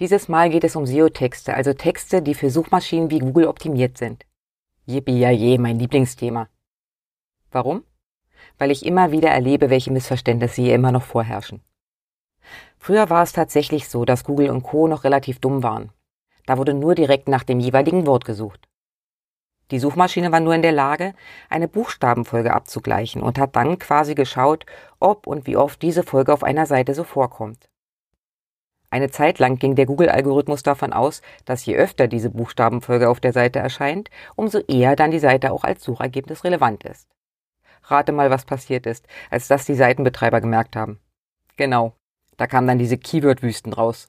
Dieses Mal geht es um SEO-Texte, also Texte, die für Suchmaschinen wie Google optimiert sind. Yippie ja je, mein Lieblingsthema. Warum? Weil ich immer wieder erlebe, welche Missverständnisse hier immer noch vorherrschen. Früher war es tatsächlich so, dass Google und Co. noch relativ dumm waren. Da wurde nur direkt nach dem jeweiligen Wort gesucht. Die Suchmaschine war nur in der Lage, eine Buchstabenfolge abzugleichen und hat dann quasi geschaut, ob und wie oft diese Folge auf einer Seite so vorkommt. Eine Zeit lang ging der Google-Algorithmus davon aus, dass je öfter diese Buchstabenfolge auf der Seite erscheint, umso eher dann die Seite auch als Suchergebnis relevant ist. Rate mal, was passiert ist, als das die Seitenbetreiber gemerkt haben. Genau, da kamen dann diese Keyword-Wüsten raus.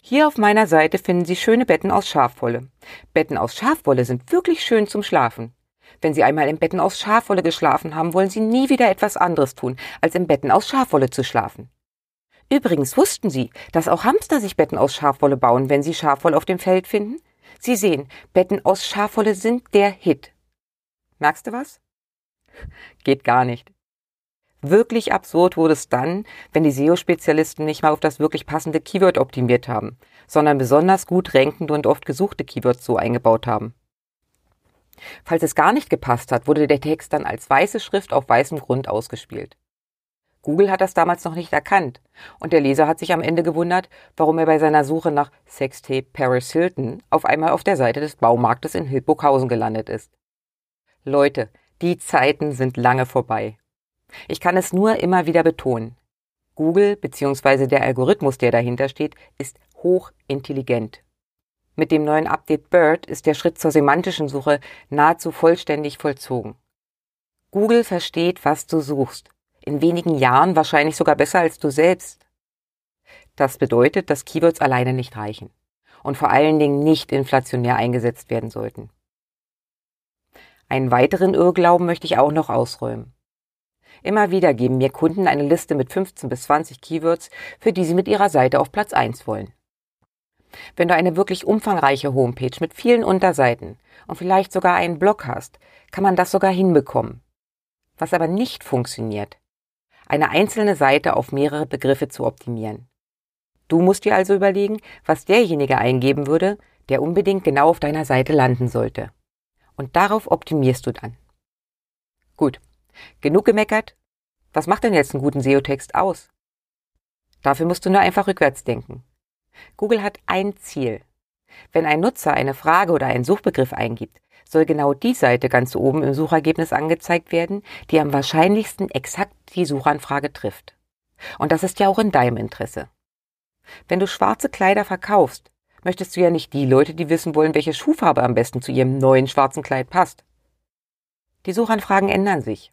Hier auf meiner Seite finden Sie schöne Betten aus Schafwolle. Betten aus Schafwolle sind wirklich schön zum Schlafen. Wenn Sie einmal in Betten aus Schafwolle geschlafen haben, wollen Sie nie wieder etwas anderes tun, als in Betten aus Schafwolle zu schlafen. Übrigens wussten Sie, dass auch Hamster sich Betten aus Schafwolle bauen, wenn sie Schafwolle auf dem Feld finden? Sie sehen, Betten aus Schafwolle sind der Hit. Merkst du was? Geht gar nicht. Wirklich absurd wurde es dann, wenn die SEO-Spezialisten nicht mal auf das wirklich passende Keyword optimiert haben, sondern besonders gut rankende und oft gesuchte Keywords so eingebaut haben. Falls es gar nicht gepasst hat, wurde der Text dann als weiße Schrift auf weißem Grund ausgespielt. Google hat das damals noch nicht erkannt und der Leser hat sich am Ende gewundert, warum er bei seiner Suche nach Sextape Paris Hilton auf einmal auf der Seite des Baumarktes in Hildburghausen gelandet ist. Leute, die Zeiten sind lange vorbei. Ich kann es nur immer wieder betonen. Google bzw. der Algorithmus, der dahinter steht, ist hochintelligent. Mit dem neuen Update BERT ist der Schritt zur semantischen Suche nahezu vollständig vollzogen. Google versteht, was du suchst in wenigen Jahren wahrscheinlich sogar besser als du selbst. Das bedeutet, dass Keywords alleine nicht reichen und vor allen Dingen nicht inflationär eingesetzt werden sollten. Einen weiteren Irrglauben möchte ich auch noch ausräumen. Immer wieder geben mir Kunden eine Liste mit 15 bis 20 Keywords, für die sie mit ihrer Seite auf Platz 1 wollen. Wenn du eine wirklich umfangreiche Homepage mit vielen Unterseiten und vielleicht sogar einen Blog hast, kann man das sogar hinbekommen. Was aber nicht funktioniert, eine einzelne Seite auf mehrere Begriffe zu optimieren. Du musst dir also überlegen, was derjenige eingeben würde, der unbedingt genau auf deiner Seite landen sollte. Und darauf optimierst du dann. Gut, genug gemeckert. Was macht denn jetzt einen guten SEO-Text aus? Dafür musst du nur einfach rückwärts denken. Google hat ein Ziel. Wenn ein Nutzer eine Frage oder einen Suchbegriff eingibt, soll genau die Seite ganz oben im Suchergebnis angezeigt werden, die am wahrscheinlichsten exakt die Suchanfrage trifft. Und das ist ja auch in deinem Interesse. Wenn du schwarze Kleider verkaufst, möchtest du ja nicht die Leute, die wissen wollen, welche Schuhfarbe am besten zu ihrem neuen schwarzen Kleid passt. Die Suchanfragen ändern sich.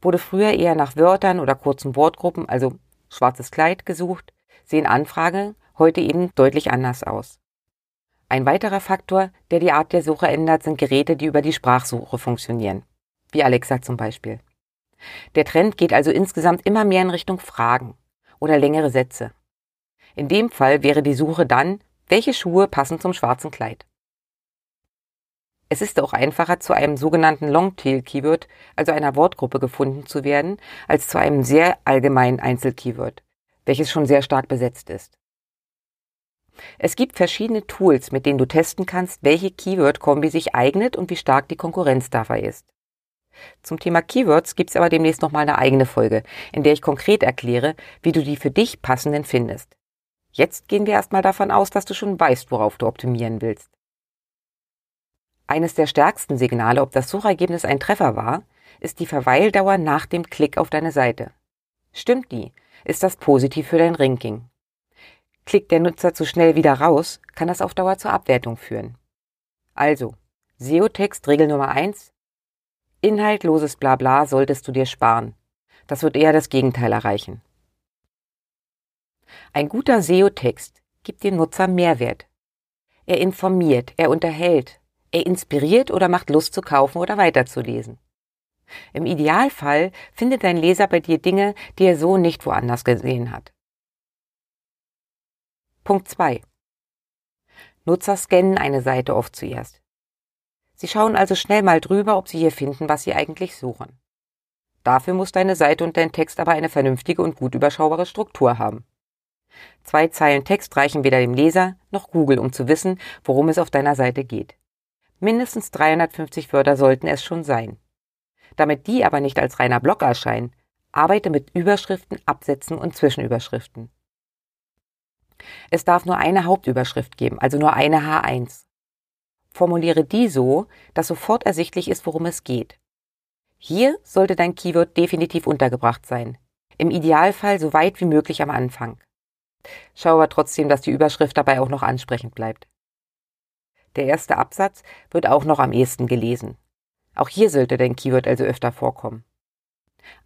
Wurde früher eher nach Wörtern oder kurzen Wortgruppen, also schwarzes Kleid, gesucht, sehen Anfragen heute eben deutlich anders aus. Ein weiterer Faktor, der die Art der Suche ändert, sind Geräte, die über die Sprachsuche funktionieren, wie Alexa zum Beispiel. Der Trend geht also insgesamt immer mehr in Richtung Fragen oder längere Sätze. In dem Fall wäre die Suche dann, welche Schuhe passen zum schwarzen Kleid. Es ist auch einfacher, zu einem sogenannten Longtail-Keyword, also einer Wortgruppe, gefunden zu werden, als zu einem sehr allgemeinen Einzelkeyword, welches schon sehr stark besetzt ist. Es gibt verschiedene Tools, mit denen du testen kannst, welche Keyword-Kombi sich eignet und wie stark die Konkurrenz dabei ist. Zum Thema Keywords gibt es aber demnächst nochmal eine eigene Folge, in der ich konkret erkläre, wie du die für dich passenden findest. Jetzt gehen wir erstmal davon aus, dass du schon weißt, worauf du optimieren willst. Eines der stärksten Signale, ob das Suchergebnis ein Treffer war, ist die Verweildauer nach dem Klick auf deine Seite. Stimmt die, ist das positiv für dein Ranking. Klickt der Nutzer zu schnell wieder raus, kann das auf Dauer zur Abwertung führen. Also, SEO-Text Regel Nummer eins: Inhaltloses Blabla solltest du dir sparen. Das wird eher das Gegenteil erreichen. Ein guter SEO-Text gibt dem Nutzer Mehrwert. Er informiert, er unterhält, er inspiriert oder macht Lust zu kaufen oder weiterzulesen. Im Idealfall findet dein Leser bei dir Dinge, die er so nicht woanders gesehen hat. Punkt 2. Nutzer scannen eine Seite oft zuerst. Sie schauen also schnell mal drüber, ob sie hier finden, was sie eigentlich suchen. Dafür muss deine Seite und dein Text aber eine vernünftige und gut überschaubare Struktur haben. Zwei Zeilen Text reichen weder dem Leser noch Google, um zu wissen, worum es auf deiner Seite geht. Mindestens 350 Wörter sollten es schon sein. Damit die aber nicht als reiner Block erscheinen, arbeite mit Überschriften, Absätzen und Zwischenüberschriften. Es darf nur eine Hauptüberschrift geben, also nur eine H1. Formuliere die so, dass sofort ersichtlich ist, worum es geht. Hier sollte dein Keyword definitiv untergebracht sein. Im Idealfall so weit wie möglich am Anfang. Schau aber trotzdem, dass die Überschrift dabei auch noch ansprechend bleibt. Der erste Absatz wird auch noch am ehesten gelesen. Auch hier sollte dein Keyword also öfter vorkommen.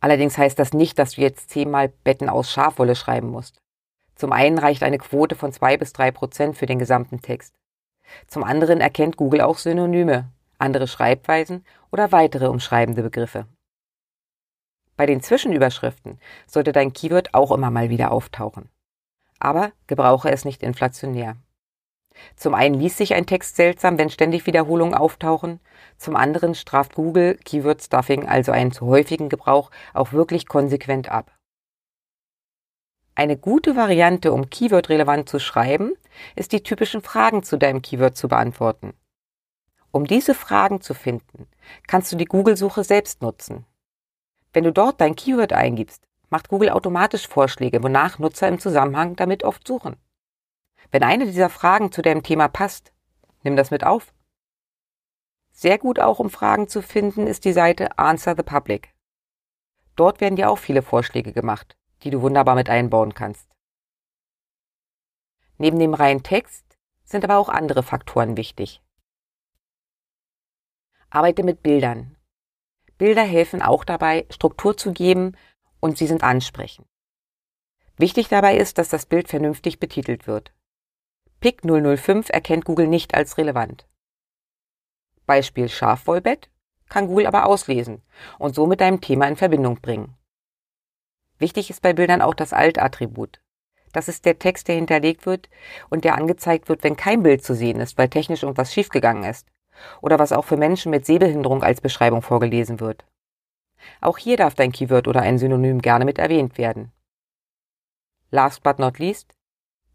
Allerdings heißt das nicht, dass du jetzt zehnmal Betten aus Schafwolle schreiben musst. Zum einen reicht eine Quote von zwei bis drei Prozent für den gesamten Text. Zum anderen erkennt Google auch Synonyme, andere Schreibweisen oder weitere umschreibende Begriffe. Bei den Zwischenüberschriften sollte dein Keyword auch immer mal wieder auftauchen. Aber gebrauche es nicht inflationär. Zum einen liest sich ein Text seltsam, wenn ständig Wiederholungen auftauchen, zum anderen straft Google Keyword Stuffing, also einen zu häufigen Gebrauch, auch wirklich konsequent ab. Eine gute Variante, um Keyword relevant zu schreiben, ist die typischen Fragen zu deinem Keyword zu beantworten. Um diese Fragen zu finden, kannst du die Google-Suche selbst nutzen. Wenn du dort dein Keyword eingibst, macht Google automatisch Vorschläge, wonach Nutzer im Zusammenhang damit oft suchen. Wenn eine dieser Fragen zu deinem Thema passt, nimm das mit auf. Sehr gut auch, um Fragen zu finden, ist die Seite Answer the Public. Dort werden dir auch viele Vorschläge gemacht, die du wunderbar mit einbauen kannst. Neben dem reinen Text sind aber auch andere Faktoren wichtig. Arbeite mit Bildern. Bilder helfen auch dabei, Struktur zu geben und sie sind ansprechend. Wichtig dabei ist, dass das Bild vernünftig betitelt wird. PIC 005 erkennt Google nicht als relevant. Beispiel Schafwollbett kann Google aber auslesen und so mit deinem Thema in Verbindung bringen. Wichtig ist bei Bildern auch das Alt-Attribut. Das ist der Text, der hinterlegt wird und der angezeigt wird, wenn kein Bild zu sehen ist, weil technisch irgendwas schiefgegangen ist. Oder was auch für Menschen mit Sehbehinderung als Beschreibung vorgelesen wird. Auch hier darf dein Keyword oder ein Synonym gerne mit erwähnt werden. Last but not least,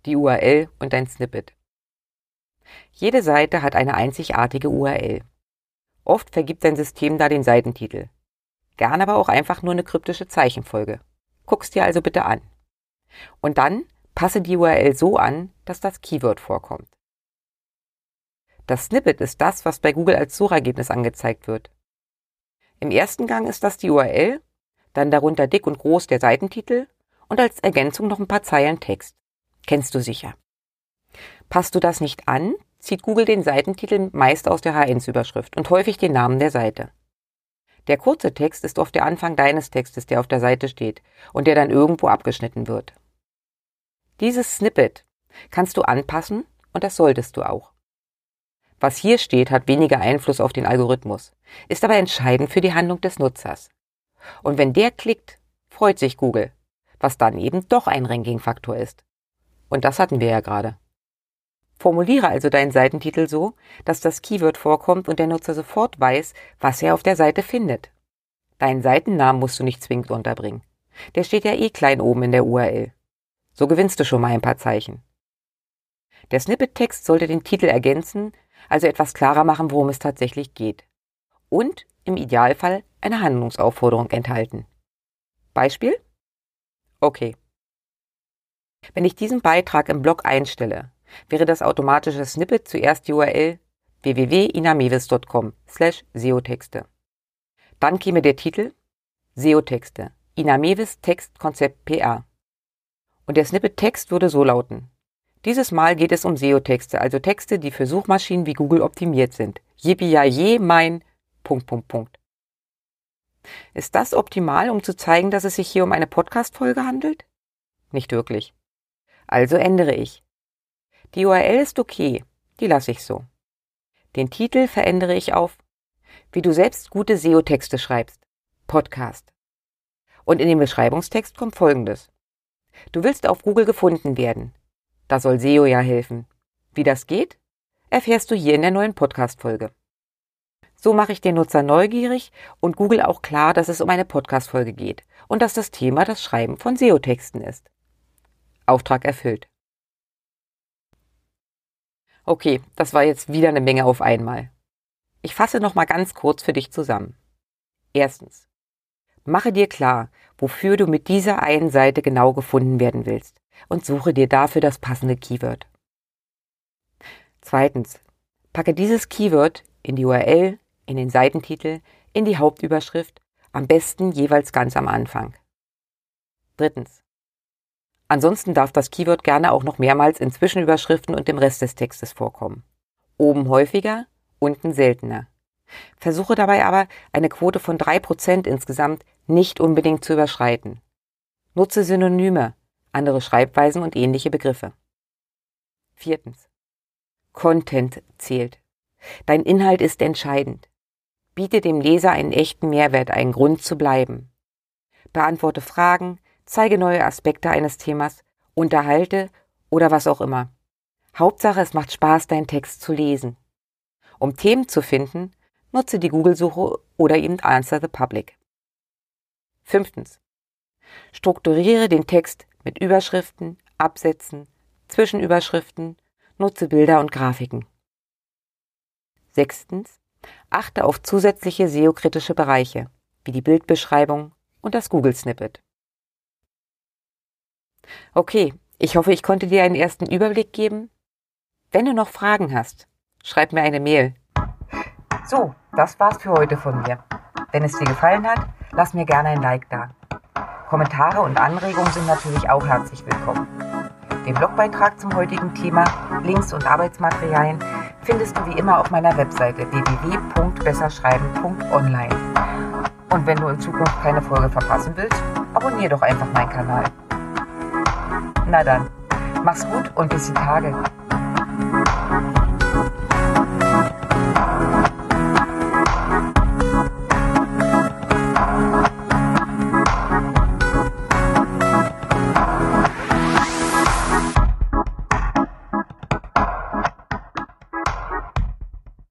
die URL und ein Snippet. Jede Seite hat eine einzigartige URL. Oft vergibt dein System da den Seitentitel. Gern aber auch einfach nur eine kryptische Zeichenfolge. Guck's dir also bitte an. Und dann passe die URL so an, dass das Keyword vorkommt. Das Snippet ist das, was bei Google als Suchergebnis angezeigt wird. Im ersten Gang ist das die URL, dann darunter dick und groß der Seitentitel und als Ergänzung noch ein paar Zeilen Text. Kennst du sicher. Passt du das nicht an, zieht Google den Seitentitel meist aus der H1-Überschrift und häufig den Namen der Seite. Der kurze Text ist oft der Anfang deines Textes, der auf der Seite steht und der dann irgendwo abgeschnitten wird. Dieses Snippet kannst du anpassen und das solltest du auch. Was hier steht, hat weniger Einfluss auf den Algorithmus, ist aber entscheidend für die Handlung des Nutzers. Und wenn der klickt, freut sich Google, was dann eben doch ein Ranking-Faktor ist. Und das hatten wir ja gerade. Formuliere also deinen Seitentitel so, dass das Keyword vorkommt und der Nutzer sofort weiß, was er auf der Seite findet. Deinen Seitennamen musst du nicht zwingend unterbringen. Der steht ja eh klein oben in der URL. So gewinnst du schon mal ein paar Zeichen. Der Snippet-Text sollte den Titel ergänzen, also etwas klarer machen, worum es tatsächlich geht. Und im Idealfall eine Handlungsaufforderung enthalten. Beispiel? Okay. Wenn ich diesen Beitrag im Blog einstelle, wäre das automatische Snippet zuerst die URL www.inamevis.com slash SEO-Texte. Dann käme der Titel SEO-Texte, Inamevis Textkonzept PA. Und der Snippet-Text würde so lauten. Dieses Mal geht es um SEO-Texte, also Texte, die für Suchmaschinen wie Google optimiert sind. Yippie mein Punkt, Punkt, Punkt. Ist das optimal, um zu zeigen, dass es sich hier um eine Podcast-Folge handelt? Nicht wirklich. Also ändere ich. Die URL ist okay, Die lasse ich so. Den Titel verändere ich auf Wie du selbst gute SEO-Texte schreibst. Podcast. Und in den Beschreibungstext kommt folgendes. Du willst auf Google gefunden werden. Da soll SEO ja helfen. Wie das geht, erfährst du hier in der neuen Podcast-Folge. So mache ich den Nutzer neugierig und Google auch klar, dass es um eine Podcast-Folge geht und dass das Thema das Schreiben von SEO-Texten ist. Auftrag erfüllt. Okay, das war jetzt wieder eine Menge auf einmal. Ich fasse noch mal ganz kurz für dich zusammen. Erstens. Mache dir klar, wofür du mit dieser einen Seite genau gefunden werden willst und suche dir dafür das passende Keyword. Zweitens. Packe dieses Keyword in die URL, in den Seitentitel, in die Hauptüberschrift, am besten jeweils ganz am Anfang. Drittens. Ansonsten darf das Keyword gerne auch noch mehrmals in Zwischenüberschriften und dem Rest des Textes vorkommen. Oben häufiger, unten seltener. Versuche dabei aber, eine Quote von drei Prozent insgesamt nicht unbedingt zu überschreiten. Nutze Synonyme, andere Schreibweisen und ähnliche Begriffe. Viertens. Content zählt. Dein Inhalt ist entscheidend. Biete dem Leser einen echten Mehrwert, einen Grund zu bleiben. Beantworte Fragen, zeige neue Aspekte eines Themas, unterhalte oder was auch immer. Hauptsache, es macht Spaß, deinen Text zu lesen. Um Themen zu finden, nutze die Google-Suche oder eben Answer the Public. Fünftens. Strukturiere den Text mit Überschriften, Absätzen, Zwischenüberschriften, nutze Bilder und Grafiken. Sechstens. Achte auf zusätzliche SEO-kritische Bereiche, wie die Bildbeschreibung und das Google-Snippet. Okay, ich hoffe, ich konnte dir einen ersten Überblick geben. Wenn du noch Fragen hast, schreib mir eine Mail. So, das war's für heute von mir. Wenn es dir gefallen hat, lass mir gerne ein Like da. Kommentare und Anregungen sind natürlich auch herzlich willkommen. Den Blogbeitrag zum heutigen Thema, Links und Arbeitsmaterialien findest du wie immer auf meiner Webseite www.besserschreiben.online. Und wenn du in Zukunft keine Folge verpassen willst, abonniere doch einfach meinen Kanal. Na dann, mach's gut und bis die Tage.